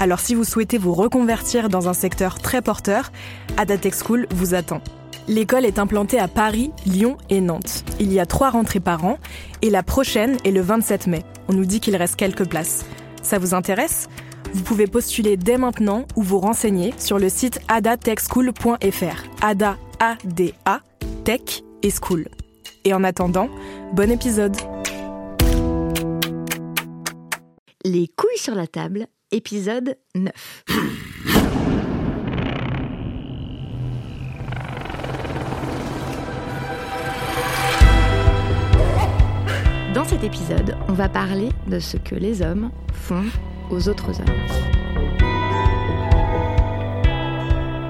Alors si vous souhaitez vous reconvertir dans un secteur très porteur, Ada Tech School vous attend. L'école est implantée à Paris, Lyon et Nantes. Il y a trois rentrées par an et la prochaine est le 27 mai. On nous dit qu'il reste quelques places. Ça vous intéresse? Vous pouvez postuler dès maintenant ou vous renseigner sur le site adatechschool.fr. Ada, A-D-A, Tech et School. Et en attendant, bon épisode Les couilles sur la table, épisode 9. Dans cet épisode, on va parler de ce que les hommes font aux autres hommes.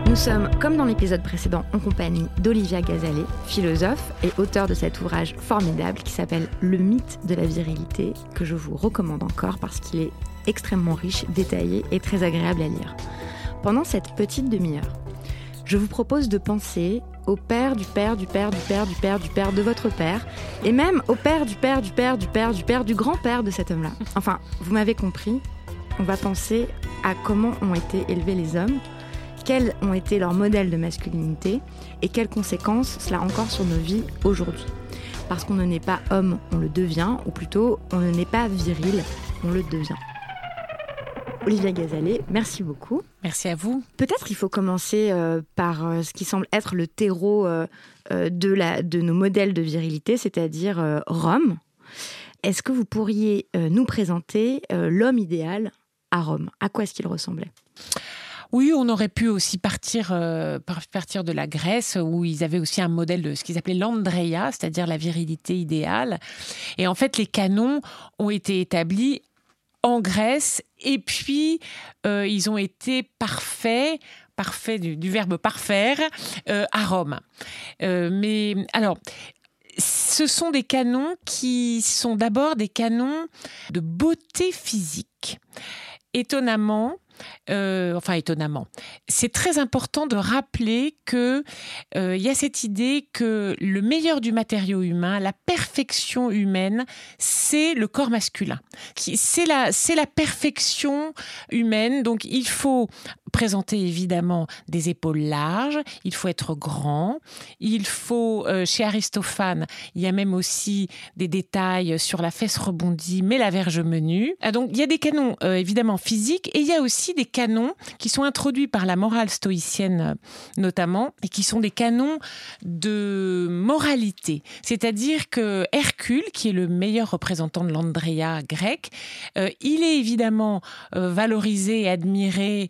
Nous sommes, comme dans l'épisode précédent, en compagnie d'Olivia Gazalet, philosophe et auteur de cet ouvrage formidable qui s'appelle Le mythe de la virilité, que je vous recommande encore parce qu'il est extrêmement riche, détaillé et très agréable à lire. Pendant cette petite demi-heure, je vous propose de penser au père du père du père du père du père du père de votre père, et même au père du père du père du père du père du grand-père de cet homme-là. Enfin, vous m'avez compris, on va penser à comment ont été élevés les hommes, quels ont été leurs modèles de masculinité, et quelles conséquences cela a encore sur nos vies aujourd'hui. Parce qu'on ne naît pas homme, on le devient, ou plutôt, on ne naît pas viril, on le devient. Olivia Gazalet, merci beaucoup. Merci à vous. Peut-être qu'il faut commencer euh, par euh, ce qui semble être le terreau euh, de, la, de nos modèles de virilité, c'est-à-dire Rome. Est-ce que vous pourriez nous présenter l'homme idéal à Rome? À quoi est-ce qu'il ressemblait? Oui, on aurait pu aussi partir, euh, par- partir de la Grèce, où ils avaient aussi un modèle de ce qu'ils appelaient l'andreia, c'est-à-dire la virilité idéale. Et en fait, les canons ont été établis en Grèce, et puis euh, ils ont été parfaits, parfaits du, verbe parfaire, euh, à Rome. Euh, mais alors, ce sont des canons qui sont d'abord des canons de beauté physique. Étonnamment, euh, enfin étonnamment, c'est très important de rappeler que euh, il y a cette idée que le meilleur du matériau humain, la perfection humaine, c'est le corps masculin. C'est la, c'est la perfection humaine. Donc il faut présenter évidemment des épaules larges, il faut être grand, il faut, euh, chez Aristophane, il y a même aussi des détails sur la fesse rebondie, mais la verge menue. Ah, donc il y a des canons euh, évidemment physiques et il y a aussi des canons qui sont introduits par la morale stoïcienne notamment et qui sont des canons de moralité. C'est-à-dire que Hercule, qui est le meilleur représentant de l'Andrea grec, euh, il est évidemment valorisé et admiré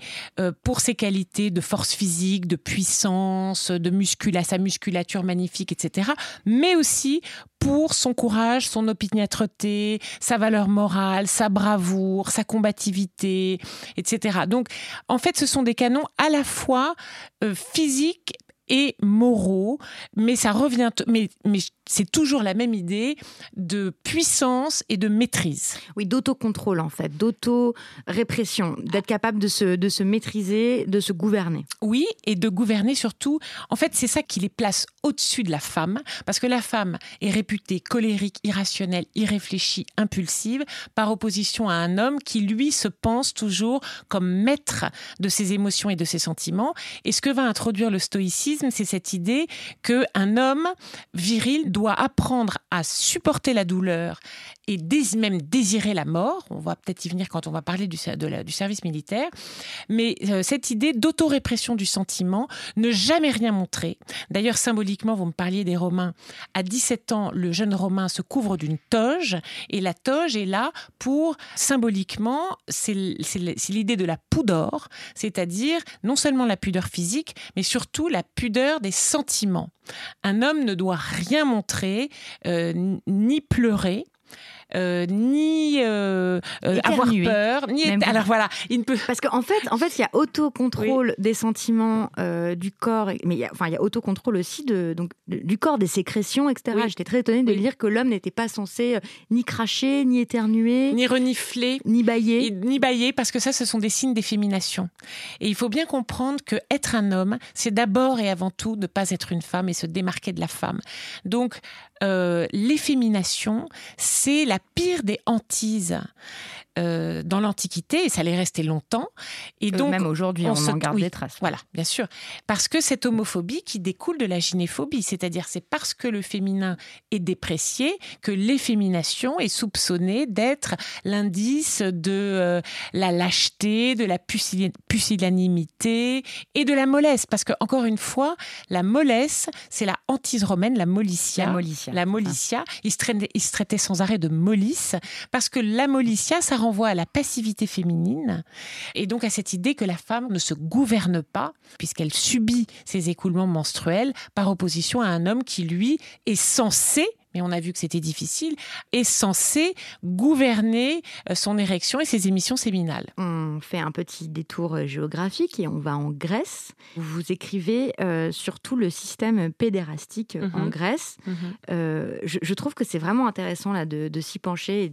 pour ses qualités de force physique, de puissance, de muscula, sa musculature magnifique, etc. Mais aussi pour son courage, son opiniâtreté, sa valeur morale, sa bravoure, sa combativité, etc. Donc, en fait, ce sont des canons à la fois euh, physiques et moraux, mais ça revient, mais, mais c'est toujours la même idée de puissance et de maîtrise. Oui, d'autocontrôle en fait, d'auto-répression, d'être capable de se, de se maîtriser, de se gouverner. Oui, et de gouverner surtout. En fait, c'est ça qui les place au-dessus de la femme, parce que la femme est réputée colérique, irrationnelle, irréfléchie, impulsive, par opposition à un homme qui, lui, se pense toujours comme maître de ses émotions et de ses sentiments. Et ce que va introduire le stoïcisme, c'est cette idée que un homme viril doit apprendre à supporter la douleur et même désirer la mort. On va peut-être y venir quand on va parler du, service militaire. Mais euh, cette idée d'autorépression du sentiment, ne jamais rien montrer. D'ailleurs, symboliquement, vous me parliez des Romains. À 17 ans, le jeune Romain se couvre d'une toge et la toge est là pour, symboliquement, c'est l'idée de la pudeur, c'est-à-dire non seulement la pudeur physique, mais surtout la pudeur des sentiments. Un homme ne doit rien montrer, euh, ni pleurer. Euh, ni euh, euh, avoir peur, ni alors voilà, il ne peut parce qu'en fait, en fait, il y a autocontrôle des sentiments du corps, mais il y a, enfin il y a autocontrôle aussi de donc du corps, des sécrétions, etc. J'étais très étonnée de lire que l'homme n'était pas censé ni cracher, ni éternuer, ni renifler, ni bailler, ni bailler, parce que ça, ce sont des signes d'effémination. Et il faut bien comprendre que être un homme, c'est d'abord et avant tout ne pas être une femme et se démarquer de la femme. Donc l'effémination, c'est la pire des hantises. Euh, dans l'Antiquité, et ça allait rester longtemps. Et donc, même aujourd'hui, on, en garde des traces. Voilà, bien sûr. Parce que cette homophobie qui découle de la gynéphobie, c'est-à-dire c'est parce que le féminin est déprécié que l'effémination est soupçonnée d'être l'indice de euh, la lâcheté, de la pusillanimité et de la mollesse. Parce que, encore une fois, la mollesse, c'est la hantise romaine, la mollitia. La mollitia. La mollitia. Il, se traitait, sans arrêt de mollis, parce que la mollitia, ça rend renvoie à la passivité féminine et donc à cette idée que la femme ne se gouverne pas puisqu'elle subit ses écoulements menstruels par opposition à un homme qui, lui, est censé mais on a vu que c'était difficile, est censé gouverner euh, son érection et ses émissions séminales. On fait un petit détour euh, géographique et on va en Grèce. Vous écrivez euh, sur tout le système pédérastique en mhm. Grèce. Mhm. je, trouve que c'est vraiment intéressant là, de, s'y pencher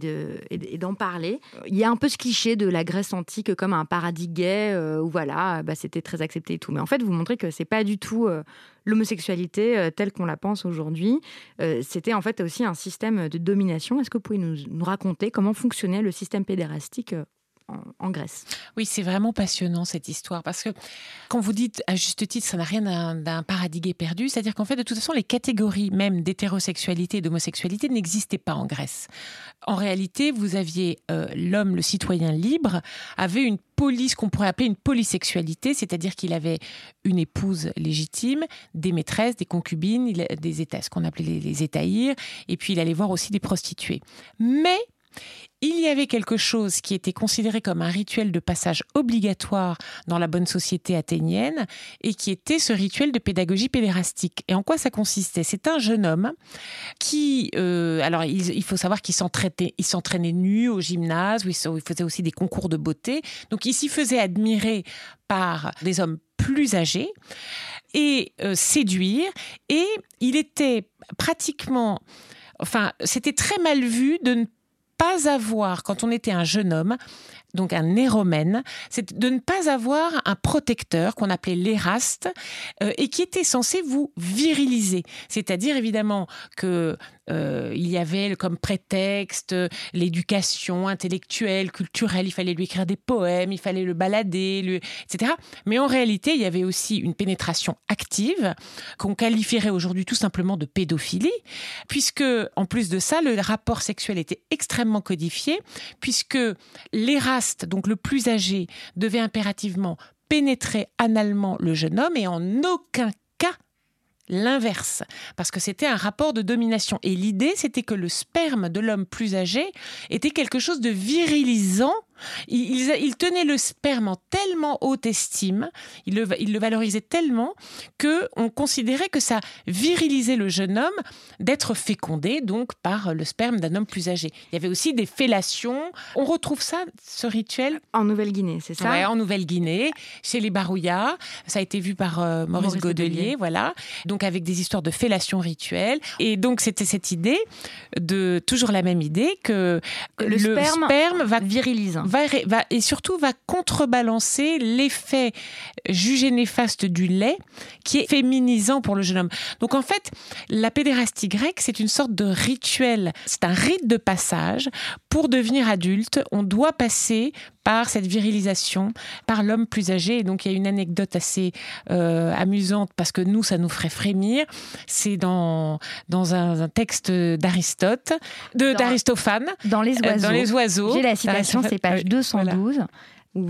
et, d'en parler. Il y a un peu ce cliché de la Grèce antique comme un paradis gay où voilà, bah, c'était très accepté et tout. Mais en fait, vous montrez que c'est pas du tout l'homosexualité euh, telle qu'on la pense aujourd'hui, euh, c'était en fait aussi un système de domination. Est-ce que vous pouvez nous, raconter comment fonctionnait le système pédérastique euh, en, Grèce. Oui, c'est vraiment passionnant cette histoire parce que quand vous dites à juste titre, ça n'a rien d'un paradigme perdu, c'est-à-dire qu'en fait, de toute façon, les catégories même d'hétérosexualité et d'homosexualité n'existaient pas en Grèce. En réalité, vous aviez l'homme, le citoyen libre, avait une police qu'on pourrait appeler une polysexualité, c'est-à-dire qu'il avait une épouse légitime, des maîtresses, des concubines, des états, ce qu'on appelait les, les et puis il allait voir aussi des prostituées. Mais il y avait quelque chose qui était considéré comme un rituel de passage obligatoire dans la bonne société athénienne et qui était ce rituel de pédagogie pédérastique. Et en quoi ça consistait? C'est un jeune homme qui, euh, alors il, faut savoir qu'il s'entraînait, nu au gymnase, où il, faisait aussi des concours de beauté. Donc il s'y faisait admirer par des hommes plus âgés et euh, séduire. Et il était pratiquement enfin, c'était très mal vu de ne pas avoir, quand on était un jeune homme, donc un éromène, c'est de ne pas avoir un protecteur qu'on appelait l'éraste euh, et qui était censé vous viriliser. C'est-à-dire évidemment que euh, il y avait comme prétexte l'éducation intellectuelle, culturelle, il fallait lui écrire des poèmes, il fallait le balader, etc. Mais en réalité, il y avait aussi une pénétration active qu'on qualifierait aujourd'hui tout simplement de pédophilie, puisque en plus de ça, le rapport sexuel était extrêmement codifié, puisque l'éraste, donc le plus âgé, devait impérativement pénétrer analement le jeune homme et en aucun l'inverse, parce que c'était un rapport de domination. Et l'idée, c'était que le sperme de l'homme plus âgé était quelque chose de virilisant il, tenait le sperme en tellement haute estime, il le, il le valorisait tellement que on considérait que ça virilisait le jeune homme d'être fécondé donc par le sperme d'un homme plus âgé. Il y avait aussi des fellations. On retrouve ça, ce rituel? En Nouvelle-Guinée, c'est ça? Oui, en Nouvelle-Guinée, chez les Barouillas. Ça a été vu par euh, Maurice, Godelier, voilà. Donc avec des histoires de fellations rituelles. Et donc c'était cette idée de toujours la même idée que, le, sperme, va viriliser et surtout va contrebalancer l'effet jugé néfaste du lait qui est féminisant pour le jeune homme. Donc en fait, la pédérastie grecque, c'est une sorte de rituel, c'est un rite de passage. Pour devenir adulte, on doit passer par cette virilisation, par l'homme plus âgé. Et donc il y a une anecdote assez euh, amusante parce que nous, ça nous ferait frémir. C'est dans, dans un, texte d'Aristote, d'Aristophane. Dans, les oiseaux. dans les oiseaux. J'ai la citation, c'est page 212.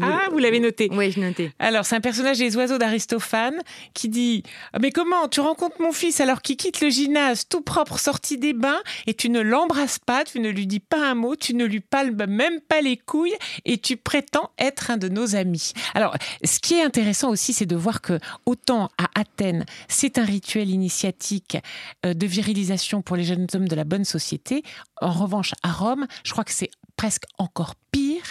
Ah, vous l'avez noté. Oui, je noté. Alors, c'est un personnage des oiseaux d'Aristophane qui dit ah, Mais comment Tu rencontres mon fils alors qu'il quitte le gymnase tout propre, sorti des bains, et tu ne l'embrasses pas, tu ne lui dis pas un mot, tu ne lui palmes même pas les couilles, et tu prétends être un de nos amis. Alors, ce qui est intéressant aussi, c'est de voir que, autant à Athènes, c'est un rituel initiatique euh, de virilisation pour les jeunes hommes de la bonne société. En revanche, à Rome, je crois que c'est presque encore pire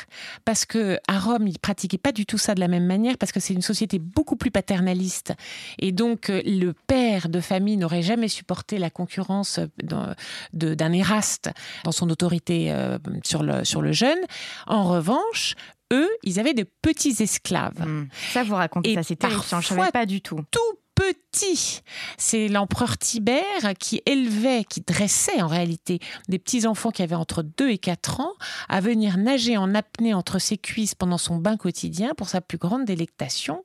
parce que à Rome, ils pratiquaient pas du tout ça de la même manière parce que c'est une société beaucoup plus paternaliste et donc euh, le père de famille n'aurait jamais supporté la concurrence d'un Éraste dans son autorité euh, sur le, sur le jeune. En revanche, eux, ils avaient de petits esclaves. Hmm. Ça, vous racontez ça, c'est terrifiant, je savais pas du tout. Tout petit. C'est l'empereur Tibère qui élevait, qui dressait en réalité des petits enfants qui avaient entre 2 et 4 ans à venir nager en apnée entre ses cuisses pendant son bain quotidien pour sa plus grande délectation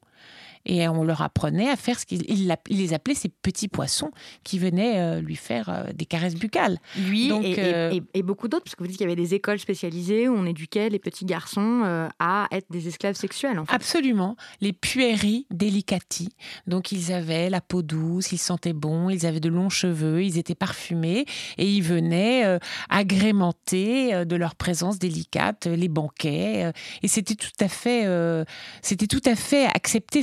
et on leur apprenait à faire ce qu'il il les appelait ces petits poissons qui venaient euh, lui faire euh, des caresses buccales. Lui euh, et, beaucoup d'autres, parce que vous dites qu'il y avait des écoles spécialisées où on éduquait les petits garçons à être des esclaves sexuels. En Absolument, les puéries delicati. Donc ils avaient la peau douce, ils sentaient bon, ils avaient de longs cheveux, ils étaient parfumés et ils venaient agrémenter de leur présence délicate les banquets. et c'était tout à fait, c'était tout à fait accepté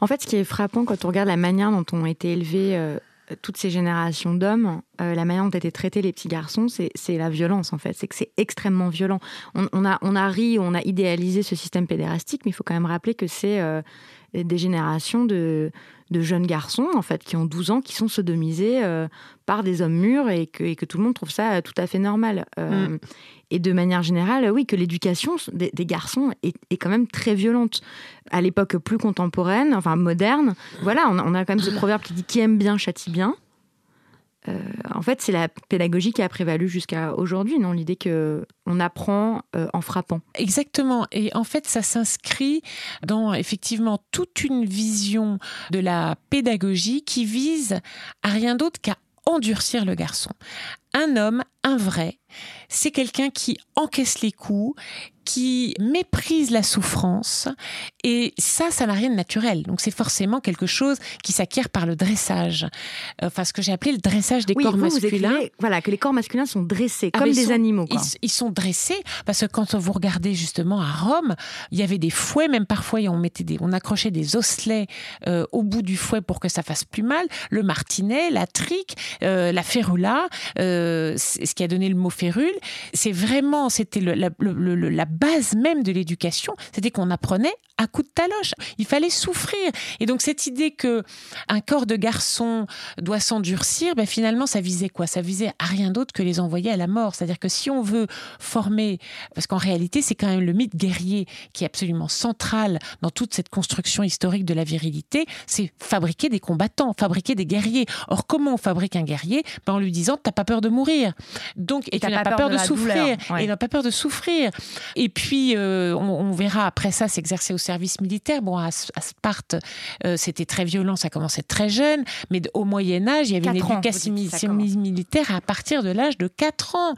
En fait, ce qui est frappant quand on regarde la manière dont ont été élevés euh, toutes ces générations d'hommes, euh, la manière dont ont été traités les petits garçons, c'est la violence en fait. C'est que c'est extrêmement violent. On, a, on a ri, on a idéalisé ce système pédérastique, mais il faut quand même rappeler que c'est euh, des générations de, de, jeunes garçons en fait qui ont 12 ans, qui sont sodomisés par des hommes mûrs et que, et que, tout le monde trouve ça tout à fait normal. Mm et de manière générale, oui, que l'éducation des, garçons est, quand même très violente. À l'époque plus contemporaine, enfin moderne, voilà, on, a quand même ce proverbe qui dit qui aime bien châtie bien. Euh, en fait, c'est la pédagogie qui a prévalu jusqu'à aujourd'hui, non? L'idée que on apprend euh, en frappant. Exactement. Et en fait, ça s'inscrit dans effectivement toute une vision de la pédagogie qui vise à rien d'autre qu'à endurcir le garçon. Un homme, un vrai, c'est quelqu'un qui encaisse les coups, qui méprise la souffrance. Et ça, ça n'a rien de naturel. Donc c'est forcément quelque chose qui s'acquiert par le dressage. Euh, enfin, ce que j'ai appelé le dressage des corps masculins. voilà, que les corps masculins sont dressés ah, comme des animaux. Ils, sont dressés parce que quand vous regardez justement à Rome, il y avait des fouets, même parfois on mettait des, on accrochait des osselets euh, au bout du fouet pour que ça fasse plus mal. Le martinet, la trique, euh, la férula, c'est ce qui a donné le mot férule. C'est vraiment, c'était la, base même de l'éducation, c'était qu'on apprenait à coup de taloche. Il fallait souffrir. Et donc cette idée que un corps de garçon doit s'endurcir, ben finalement ça visait quoi? Ça visait à rien d'autre que les envoyer à la mort. C'est-à-dire que si on veut former, parce qu'en réalité c'est quand même le mythe guerrier qui est absolument central dans toute cette construction historique de la virilité, c'est fabriquer des combattants, fabriquer des guerriers. Or comment on fabrique un guerrier? Ben, En lui disant t'as pas peur de mourir, donc et, tu n'as pas, peur de, souffrir, et n'as pas peur de souffrir. Et puis euh, on, on verra après ça s'exercer au service militaire. Bon, à, Sparte, euh, c'était très violent, ça commençait très jeune, mais au Moyen Âge, il y avait une éducation militaire à partir de l'âge de 4 ans,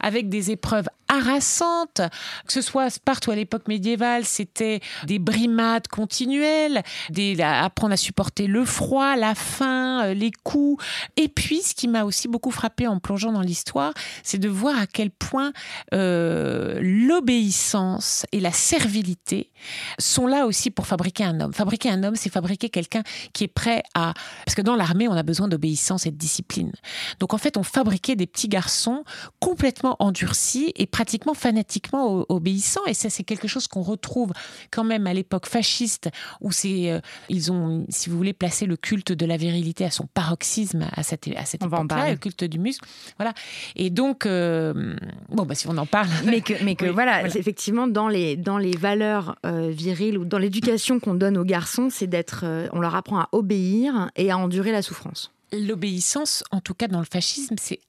avec des épreuves harassantes, que ce soit à Sparte ou à l'époque médiévale, c'était des brimades continuelles, des, apprendre à supporter le froid, la faim, euh, les coups. Et puis, ce qui m'a aussi beaucoup frappé en plongeant dans l'histoire, c'est de voir à quel point euh, l'obéissance et la servilité sont là aussi pour fabriquer un homme. Fabriquer un homme, c'est fabriquer quelqu'un qui est prêt à... Parce que dans l'armée, on a besoin d'obéissance et de discipline. Donc en fait, on fabriquait des petits garçons complètement endurcis et pratiquement fanatiquement obéissants. Et ça, c'est quelque chose qu'on retrouve quand même à l'époque fasciste, où c'est, euh, ils ont, si vous voulez, placé le culte de la virilité à son paroxysme à cette, à cette époque-là, le culte du muscle. Voilà. Et donc, euh, bon, bah, si on en parle. Mais que, mais que voilà, effectivement, dans les, dans les valeurs euh, viriles ou dans l'éducation qu'on donne aux garçons, c'est d'être, euh, on leur apprend à obéir et à endurer la souffrance. L'obéissance, en tout cas dans le fascisme, c'est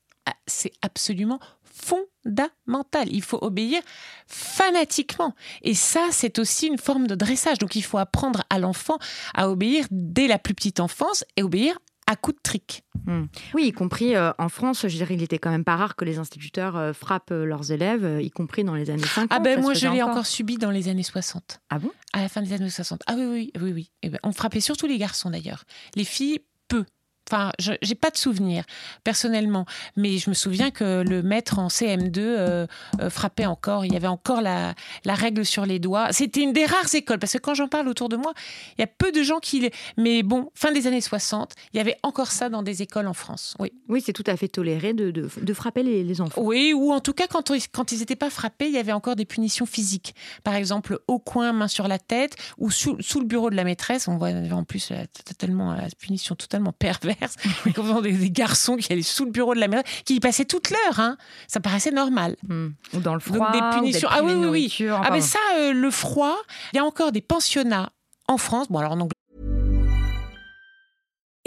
c'est absolument fondamental. Il faut obéir fanatiquement. Et ça, c'est aussi une forme de dressage. Donc il faut apprendre à l'enfant à obéir dès la plus petite enfance et obéir à coup de trick. Hmm. Oui, y compris euh, en France, je dirais, il était quand même pas rare que les instituteurs euh, frappent euh, leurs élèves, y compris dans les années 50. Ah ben moi, je l'ai encore. subi dans les années 60. Ah bon? À la fin des années 60. Ah oui, oui, oui, oui. Eh ben, on frappait surtout les garçons d'ailleurs. Les filles, peu. Enfin, je n'ai pas de souvenir personnellement, mais je me souviens que le maître en CM2 euh, euh, frappait encore. Il y avait encore la, la règle sur les doigts. C'était une des rares écoles, parce que quand j'en parle autour de moi, il y a peu de gens qui. Mais bon, fin des années 60, il y avait encore ça dans des écoles en France. Oui, oui c'est tout à fait toléré de, de, frapper les, les, enfants. Oui, ou en tout cas, quand, quand ils n'étaient pas frappés, il y avait encore des punitions physiques. Par exemple, au coin, main sur la tête, ou sous, sous le bureau de la maîtresse. On voit en plus totalement, la punition totalement perverse comme des, garçons qui allaient sous le bureau de la mère, qui y passaient toute l'heure. Hein. Ça paraissait normal. Hmm. Ou dans le froid. des punitions. ah oui, oui, oui. Ah, mais ça, euh, le froid, il y a encore des pensionnats en France. Bon, alors en anglais.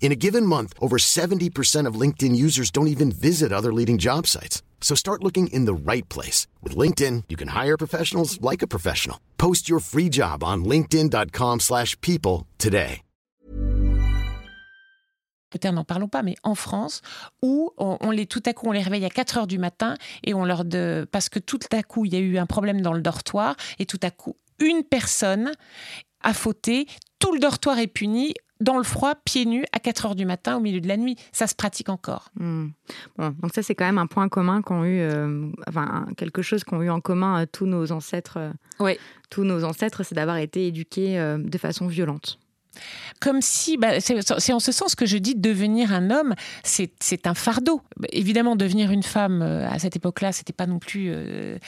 In a given month, over 70% of LinkedIn users don't even visit other leading job sites. So start looking in the right place. With LinkedIn, you can hire professionals like a professional. Post your free job on linkedin.com slash people today. Peut-être n'en parlons pas, mais en France, où on, les, tout à coup, on les réveille à 4 heures du matin et on leur de, parce que tout à coup, il y a eu un problème dans le dortoir et tout à coup, une personne a fauté, tout le dortoir est puni, dans le froid, pieds nus, à 4 heures du matin, au milieu de la nuit. Ça se pratique encore. Hmm. Bon, donc ça, c'est quand même un point commun qu'ont eu, euh, enfin, quelque chose qu'ont eu en commun euh, tous nos ancêtres. Euh, oui. Tous nos ancêtres, c'est d'avoir été éduqués de façon violente. Comme si, bah, c'est en ce sens que je dis devenir un homme, c'est un fardeau. Évidemment, devenir une femme euh, à cette époque-là, c'était pas non plus. Euh,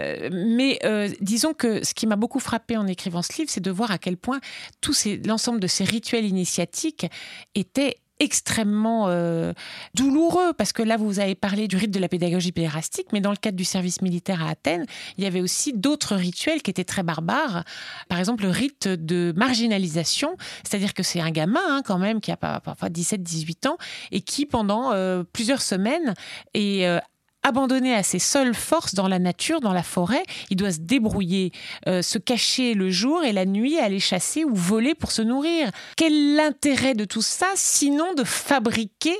euh, mais disons que ce qui m'a beaucoup frappé en écrivant ce livre, c'est de voir à quel point tout l'ensemble de ces rituels initiatiques étaient extrêmement euh, douloureux parce que là vous avez parlé du rite de la pédagogie pédérastique mais dans le cadre du service militaire à Athènes il y avait aussi d'autres rituels qui étaient très barbares. Par exemple le rite de marginalisation c'est-à-dire que c'est un gamin hein, quand même qui a parfois 17-18 ans et qui pendant euh, plusieurs semaines est euh, abandonné à ses seules forces dans la nature, dans la forêt. Il doit se débrouiller, euh, se cacher le jour et la nuit, aller chasser ou voler pour se nourrir. Quel est l'intérêt de tout ça, sinon de fabriquer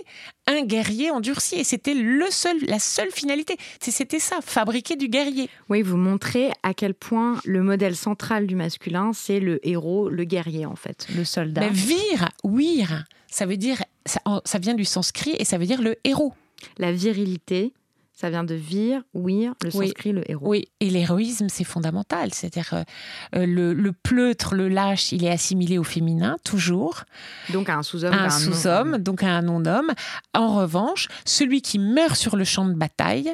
un guerrier endurci Et c'était le seul, la seule finalité. C'était ça, fabriquer du guerrier. Oui, vous montrez à quel point le modèle central du masculin, c'est le héros, le guerrier en fait, le soldat. Mais vir, wir, ça veut dire, ça, ça vient du sanskrit et ça veut dire le héros. La virilité, ça vient de vir, ouir, le sanskrit, le héros. Oui, et l'héroïsme, c'est fondamental. C'est-à-dire, euh, le, le, pleutre, le lâche, il est assimilé au féminin, toujours. Donc à un sous-homme. un, sous-homme, donc à un non-homme. En revanche, celui qui meurt sur le champ de bataille,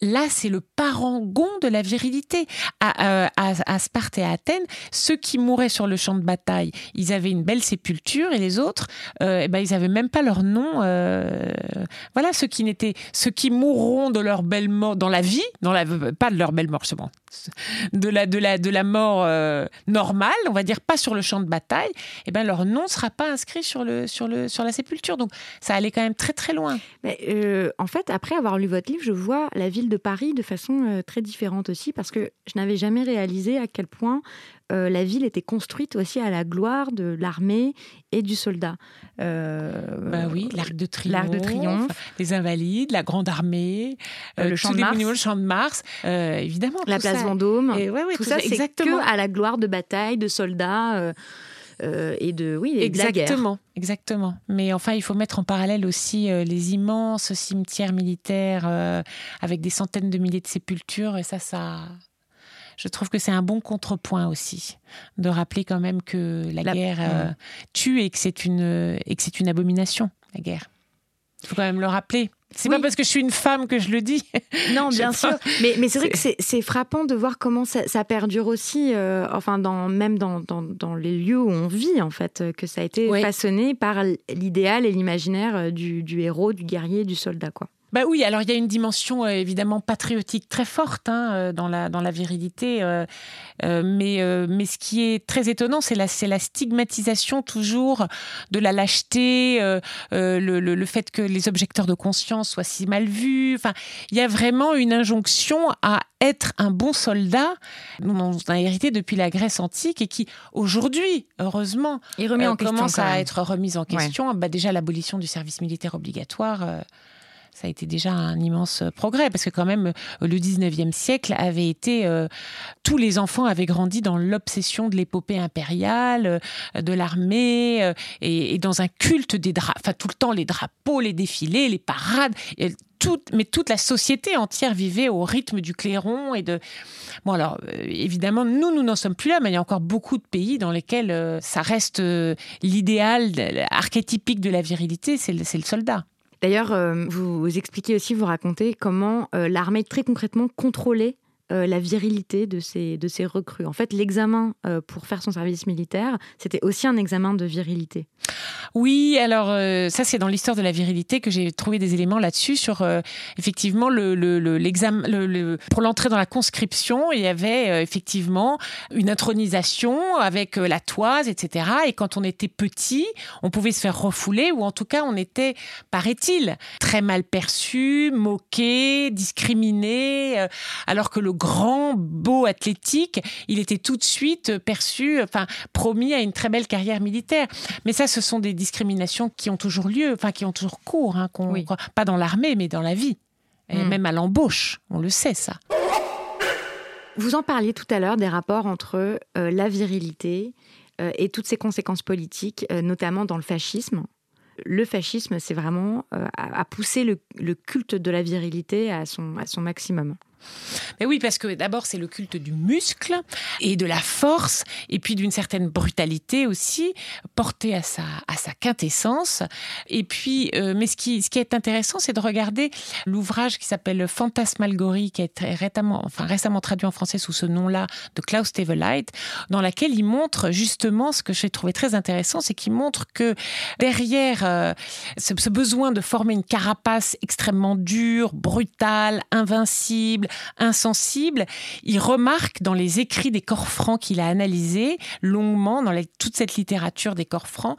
là, c'est le parangon de la virilité. À, euh, à, Sparte et à Athènes, ceux qui mouraient sur le champ de bataille, ils avaient une belle sépulture, et les autres, euh, eh ben, ils n'avaient même pas leur nom. Euh, voilà, ceux qui n'étaient, ceux qui mourront de leur belle mort dans la vie, dans la, pas de leur belle mort, justement, de la, de la, de la mort normale, on va dire pas sur le champ de bataille, eh ben, leur nom ne sera pas inscrit sur, le, sur, le, sur la sépulture. Donc, ça allait quand même très, très loin. Mais, en fait, après avoir lu votre livre, je vois la ville de Paris de façon euh, très différente aussi, parce que je n'avais jamais réalisé à quel point euh, la ville était construite aussi à la gloire de l'armée et du soldat. Euh, bah oui, l'arc de triomphe, l'arc de triomphe, les invalides, la grande armée, le champ de Mars, le champ de Mars, évidemment, la place Vendôme. Et ouais, ouais, tout, ça, c'est que à la gloire de bataille, de soldats. Euh, et de oui exactement exactement. Mais enfin il faut mettre en parallèle aussi euh, les immenses cimetières militaires euh, avec des centaines de milliers de sépultures. Et ça ça je trouve que c'est un bon contrepoint aussi de rappeler quand même que la, guerre tue et que c'est une et que c'est une abomination la guerre il faut quand même le rappeler c'est pas parce que je suis une femme que je le dis. Non, bien sûr. Mais, mais c'est vrai que c'est frappant de voir comment ça, ça perdure aussi, euh, enfin, dans, même dans, dans, dans, les lieux où on vit, en fait, que ça a été façonné par l'idéal et l'imaginaire euh, du, du, héros, du guerrier, du soldat, quoi. Bah oui, alors il y a une dimension euh, évidemment patriotique très forte hein, euh, dans, la, dans la virilité, euh, mais, mais ce qui est très étonnant, c'est la, la stigmatisation toujours de la lâcheté, le, le, le, fait que les objecteurs de conscience soient si mal vus. Enfin, il y a vraiment une injonction à être un bon soldat dont on a hérité depuis la Grèce antique et qui aujourd'hui, heureusement, commence à être remise en question. Bah, déjà l'abolition du service militaire obligatoire ça a été déjà un immense progrès parce que quand même le 19e siècle avait été euh, tous les enfants avaient grandi dans l'obsession de l'épopée impériale, euh, de l'armée euh, et, dans un culte des draps, enfin tout le temps les drapeaux, les défilés, les parades. Mais toute la société entière vivait au rythme du clairon et de. Bon, alors, évidemment, nous, nous n'en sommes plus là, mais il y a encore beaucoup de pays dans lesquels ça reste l'idéal archétypique de la virilité, c'est le soldat. D'ailleurs, euh, vous expliquez aussi, vous racontez comment euh, l'armée très concrètement contrôlait euh, la virilité de ces, de ces recrues. En fait, l'examen euh, pour faire son service militaire, c'était aussi un examen de virilité. Oui, alors euh, ça c'est dans l'histoire de la virilité que j'ai trouvé des éléments là-dessus sur effectivement le, le, pour l'entrée dans la conscription, il y avait effectivement une intronisation avec la toise, etc. Et quand on était petit, on pouvait se faire refouler ou en tout cas on était, paraît-il, très mal perçu, moqué, discriminé, alors que le grand, beau athlétique, il était tout de suite perçu, enfin, promis à une très belle carrière militaire. Mais ça, ce sont des discriminations qui ont toujours lieu, enfin, qui ont toujours cours, hein, pas dans l'armée, mais dans la vie. Et hmm. même à l'embauche, on le sait, ça. Vous en parliez tout à l'heure des rapports entre euh, la virilité euh, et toutes ses conséquences politiques, euh, notamment dans le fascisme le fascisme, c'est vraiment à, pousser le, le, culte de la virilité à son, à son maximum. Mais oui, parce que d'abord, c'est le culte du muscle et de la force, et puis d'une certaine brutalité aussi, portée à sa, quintessence. Et puis, euh, mais ce qui, est intéressant, c'est de regarder l'ouvrage qui s'appelle Fantasmalgorie, qui est récemment, enfin, récemment traduit en français sous ce nom-là, de Klaus Teveleit, dans laquelle il montre justement ce que j'ai trouvé très intéressant, c'est qu'il montre que derrière euh, ce besoin de former une carapace extrêmement dure, brutale, invincible, insensible, il remarque dans les écrits des corps francs qu'il a analysés longuement, dans toute cette littérature des corps francs,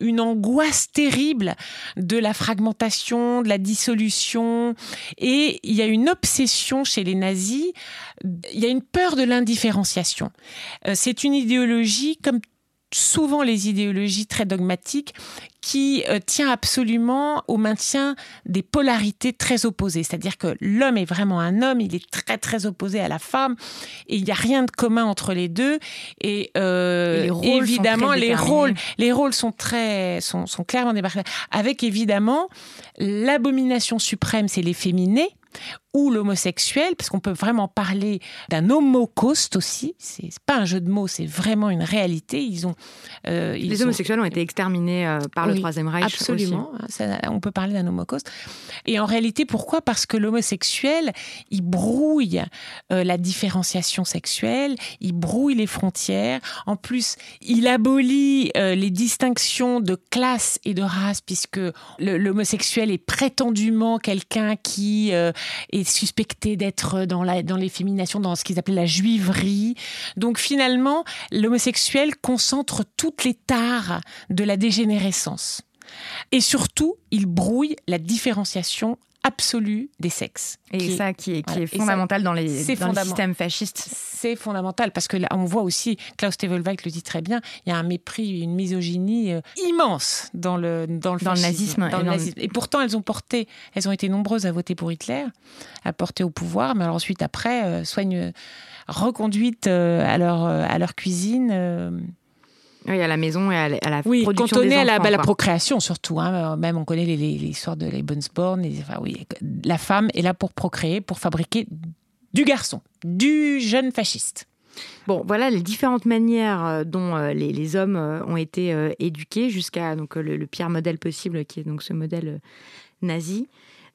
une angoisse terrible de la fragmentation, de la dissolution. Et il y a une obsession chez les nazis, il y a une peur de l'indifférenciation. Euh, c'est une idéologie comme souvent les idéologies très dogmatiques qui euh, tient absolument au maintien des polarités très opposées. C'est-à-dire que l'homme est vraiment un homme, il est très très opposé à la femme, et il n'y a rien de commun entre les deux. Et, euh, évidemment, les rôles, les rôles sont très sont, sont clairement démarqués. Avec évidemment l'abomination suprême, c'est l'efféminé, ou l'homosexuel, parce qu'on peut vraiment parler d'un homocauste aussi. C'est pas un jeu de mots, c'est vraiment une réalité. Ils ont, euh, les homosexuels ont... été exterminés euh, par le Troisième Reich. Absolument, on peut parler d'un homocauste. Et en réalité, pourquoi? Parce que l'homosexuel, il brouille euh, la différenciation sexuelle, il brouille les frontières. En plus, il abolit les distinctions de classe et de race, puisque l'homosexuel est prétendument quelqu'un qui est suspecté d'être dans, la, dans l'effémination, dans ce qu'ils appellent la juiverie. Donc finalement, l'homosexuel concentre toutes les tares de la dégénérescence. Et surtout, il brouille la différenciation absolue des sexes. Et ça qui est, qui est fondamental dans, les, dans le système fasciste. C'est fondamental parce que là, on voit aussi, Klaus Tevelwijk le dit très bien, il y a un mépris, une misogynie euh, immense dans le, dans le, nazisme. et, pourtant, elles ont porté, elles ont été nombreuses à voter pour Hitler, à porter au pouvoir, mais alors ensuite, après, euh, soignent, reconduites euh, à, leur, à leur cuisine oui, à la maison et à la, oui, production des à la, bah, la, procréation surtout. Hein. Même on connaît l'histoire de les Born. Enfin, oui, la femme est là pour procréer, pour fabriquer du garçon, du jeune fasciste. Bon, voilà les différentes manières euh, dont euh, les, hommes euh, ont été éduqués jusqu'à donc le, pire modèle possible, qui est donc ce modèle nazi.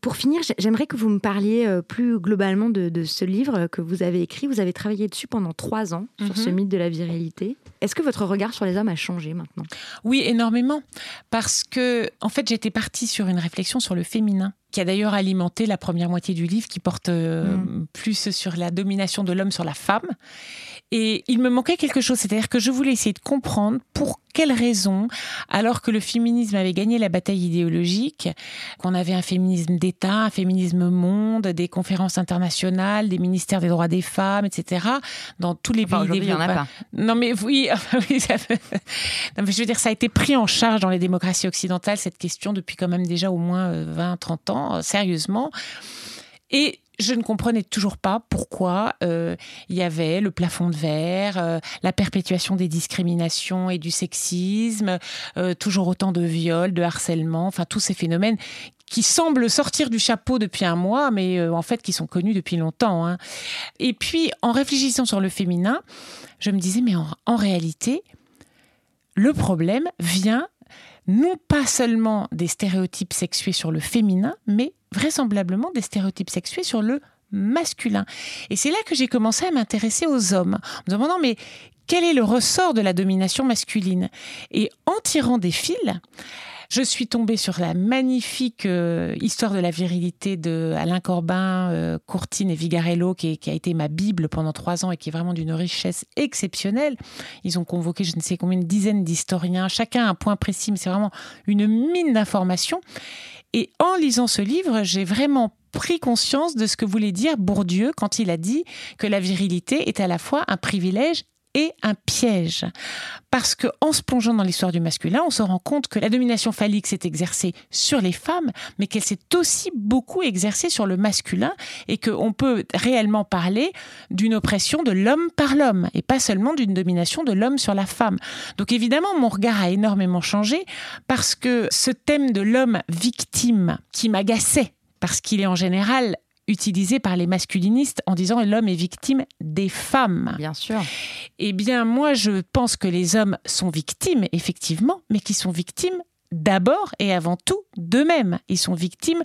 Pour finir, j'aimerais que vous me parliez euh, plus globalement de, ce livre que vous avez écrit. Vous avez travaillé dessus pendant trois ans, sur ce mhm. mythe de la virilité. Est-ce que votre regard sur les hommes a changé maintenant? Oui, énormément. Parce que, en fait, j'étais partie sur une réflexion sur le féminin qui a d'ailleurs alimenté la première moitié du livre, qui porte euh, mm. plus sur la domination de l'homme sur la femme. Et il me manquait quelque chose, c'est-à-dire que je voulais essayer de comprendre pour quelles raisons, alors que le féminisme avait gagné la bataille idéologique, qu'on avait un féminisme d'État, un féminisme monde, des conférences internationales, des ministères des droits des femmes, etc., dans tous les pays développés. Il y en a pas. Non, mais oui, non, mais je veux dire, ça a été pris en charge dans les démocraties occidentales, cette question, depuis quand même déjà au moins 20, euh, 30 ans, euh, sérieusement. Et je ne comprenais toujours pas pourquoi euh, il y avait le plafond de verre, euh, la perpétuation des discriminations et du sexisme, euh, toujours autant de viols, de harcèlement, enfin tous ces phénomènes qui semblent sortir du chapeau depuis un mois, mais en fait qui sont connus depuis longtemps. Hein. Et puis, en réfléchissant sur le féminin, je me disais, mais en réalité, le problème vient non pas seulement des stéréotypes sexués sur le féminin, mais vraisemblablement des stéréotypes sexués sur le masculin. Et c'est là que j'ai commencé à m'intéresser aux hommes, en me demandant mais quel est le ressort de la domination masculine? Et en tirant des fils, je suis tombée sur la magnifique euh, histoire de la virilité de Alain Corbin, euh, Courtine et Vigarello, qui, a été ma bible pendant trois ans et qui est vraiment d'une richesse exceptionnelle. Ils ont convoqué je ne sais combien de dizaines d'historiens, chacun un point précis, mais c'est vraiment une mine d'informations. Et en lisant ce livre, j'ai vraiment pris conscience de ce que voulait dire Bourdieu quand il a dit que la virilité est à la fois un privilège et un piège. Parce que en se plongeant dans l'histoire du masculin, on se rend compte que la domination phallique s'est exercée sur les femmes, mais qu'elle s'est aussi beaucoup exercée sur le masculin et qu'on peut réellement parler d'une oppression de l'homme par l'homme et pas seulement d'une domination de l'homme sur la femme. Donc évidemment, mon regard a énormément changé parce que ce thème de l'homme victime qui m'agaçait parce qu'il est en général utilisé par les masculinistes en disant l'homme est victime des femmes. Bien sûr. Eh bien, moi, je pense que les hommes sont victimes, effectivement, mais qui sont victimes d'abord et avant tout d'eux-mêmes. Ils sont victimes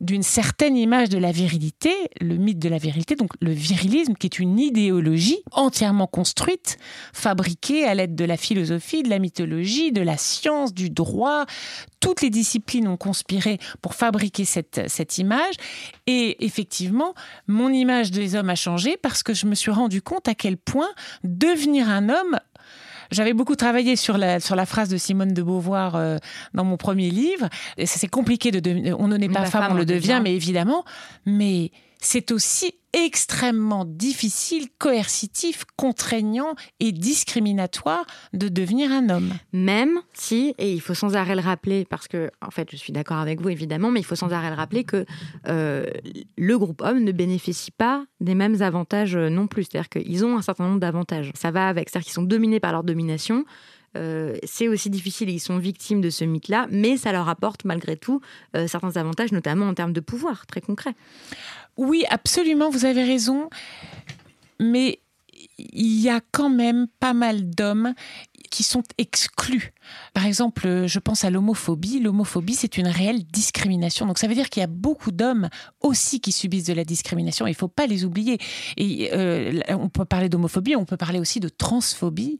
d'une certaine image de la virilité, le mythe de la virilité, donc le virilisme, qui est une idéologie entièrement construite, fabriquée à l'aide de la philosophie, de la mythologie, de la science, du droit. Toutes les disciplines ont conspiré pour fabriquer cette, image. Et effectivement, mon image des hommes a changé parce que je me suis rendu compte à quel point devenir un homme j'avais beaucoup travaillé sur la, sur la phrase de Simone de Beauvoir euh, dans mon premier livre. C'est compliqué de devenir. On ne naît pas femme, on le devient, mais évidemment. Mais c'est aussi extrêmement difficile, coercitif, contraignant et discriminatoire de devenir un homme. Même si, et il faut sans arrêt le rappeler, parce que, en fait, je suis d'accord avec vous évidemment, mais il faut sans arrêt le rappeler que euh, le groupe homme ne bénéficie pas des mêmes avantages non plus. C'est-à-dire qu'ils ont un certain nombre d'avantages. Ça va avec, c'est-à-dire qu'ils sont dominés par leur domination, euh, c'est aussi difficile et ils sont victimes de ce mythe-là, mais ça leur apporte malgré tout euh, certains avantages, notamment en termes de pouvoir très concret. Oui, absolument, vous avez raison. Mais il y a quand même pas mal d'hommes qui sont exclus. Par exemple, je pense à l'homophobie. L'homophobie, c'est une réelle discrimination. Donc ça veut dire qu'il y a beaucoup d'hommes aussi qui subissent de la discrimination. Il ne faut pas les oublier. Et euh, on peut parler d'homophobie, on peut parler aussi de transphobie.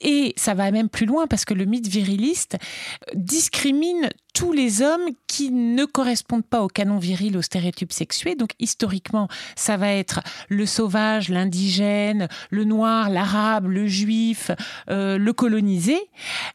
Et ça va même plus loin parce que le mythe viriliste discrimine tous les hommes qui ne correspondent pas au canon viril, aux stéréotypes sexués. Donc historiquement, ça va être le sauvage, l'indigène, le noir, l'arabe, le juif, euh, le colonisé.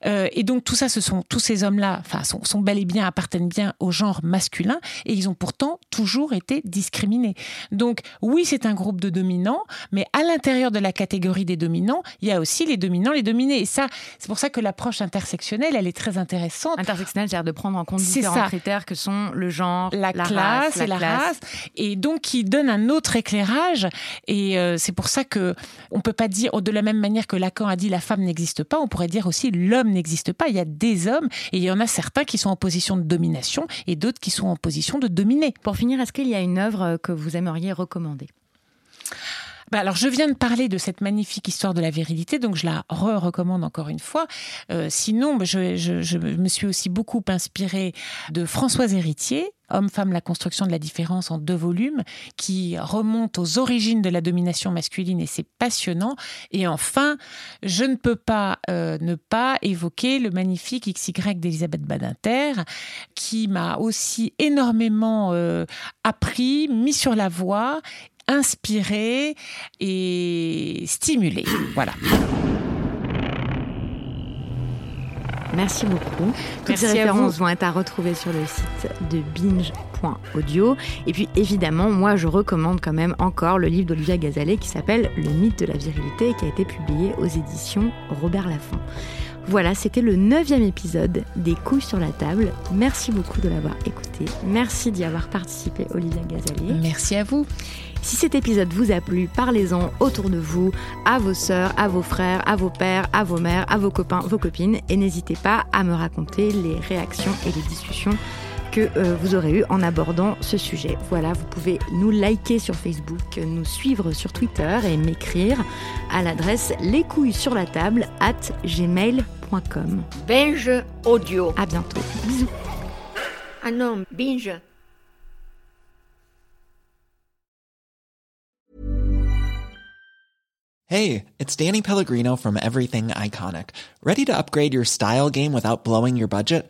Euh, et donc tout ça, ce sont tous ces hommes-là, enfin, sont, sont, bel et bien appartiennent bien au genre masculin, et ils ont pourtant toujours été discriminés. Donc oui, c'est un groupe de dominants, mais à l'intérieur de la catégorie des dominants, il y a aussi les dominants, les dominés. Et ça, c'est pour ça que l'approche intersectionnelle, elle est très intéressante. Intersectionnelle, c'est-à-dire de prendre en compte différents critères que sont le genre, la, la classe race, et la race, et donc qui donne un autre éclairage. Et euh, c'est pour ça que on peut pas dire de la même manière que Lacan a dit la femme n'existe pas, on pourrait dire aussi l'homme n'existe pas. Il y a des hommes et il y en a certains qui sont en position de domination et d'autres qui sont en position de dominer. Pour finir, est-ce qu'il y a une œuvre que vous aimeriez recommander? Bah alors, je viens de parler de cette magnifique histoire de la virilité, donc je la re-recommande encore une fois. Euh, sinon, bah, je, me suis aussi beaucoup inspirée de Françoise Héritier, Homme-femme, la construction de la différence en deux volumes, qui remonte aux origines de la domination masculine et c'est passionnant. Et enfin, je ne peux pas euh, ne pas évoquer le magnifique XY d'Elisabeth Badinter, qui m'a aussi énormément euh, appris, mis sur la voie inspirer et stimuler. Voilà. Merci beaucoup. Toutes Merci ces références vont être à retrouver sur le site de binge.audio. Et puis évidemment, moi je recommande quand même encore le livre d'Olivia Gazalet qui s'appelle Le mythe de la virilité et qui a été publié aux éditions Robert Laffont. Voilà, c'était le neuvième épisode des couilles sur la table. Merci beaucoup de l'avoir écouté. Merci d'y avoir participé, Olivia Gazalet. Merci à vous. Si cet épisode vous a plu, parlez-en autour de vous, à vos sœurs, à vos frères, à vos pères, à vos mères, à vos copains, vos copines, et n'hésitez pas à me raconter les réactions et les discussions que euh, vous aurez eues en abordant ce sujet. Voilà, vous pouvez nous liker sur Facebook, nous suivre sur Twitter et m'écrire à l'adresse les couilles sur la table at gmail.com. Binge audio. À bientôt. Bisous. Ah non, binge. Hey, it's Danny Pellegrino from Everything Iconic. Ready to upgrade your style game without blowing your budget?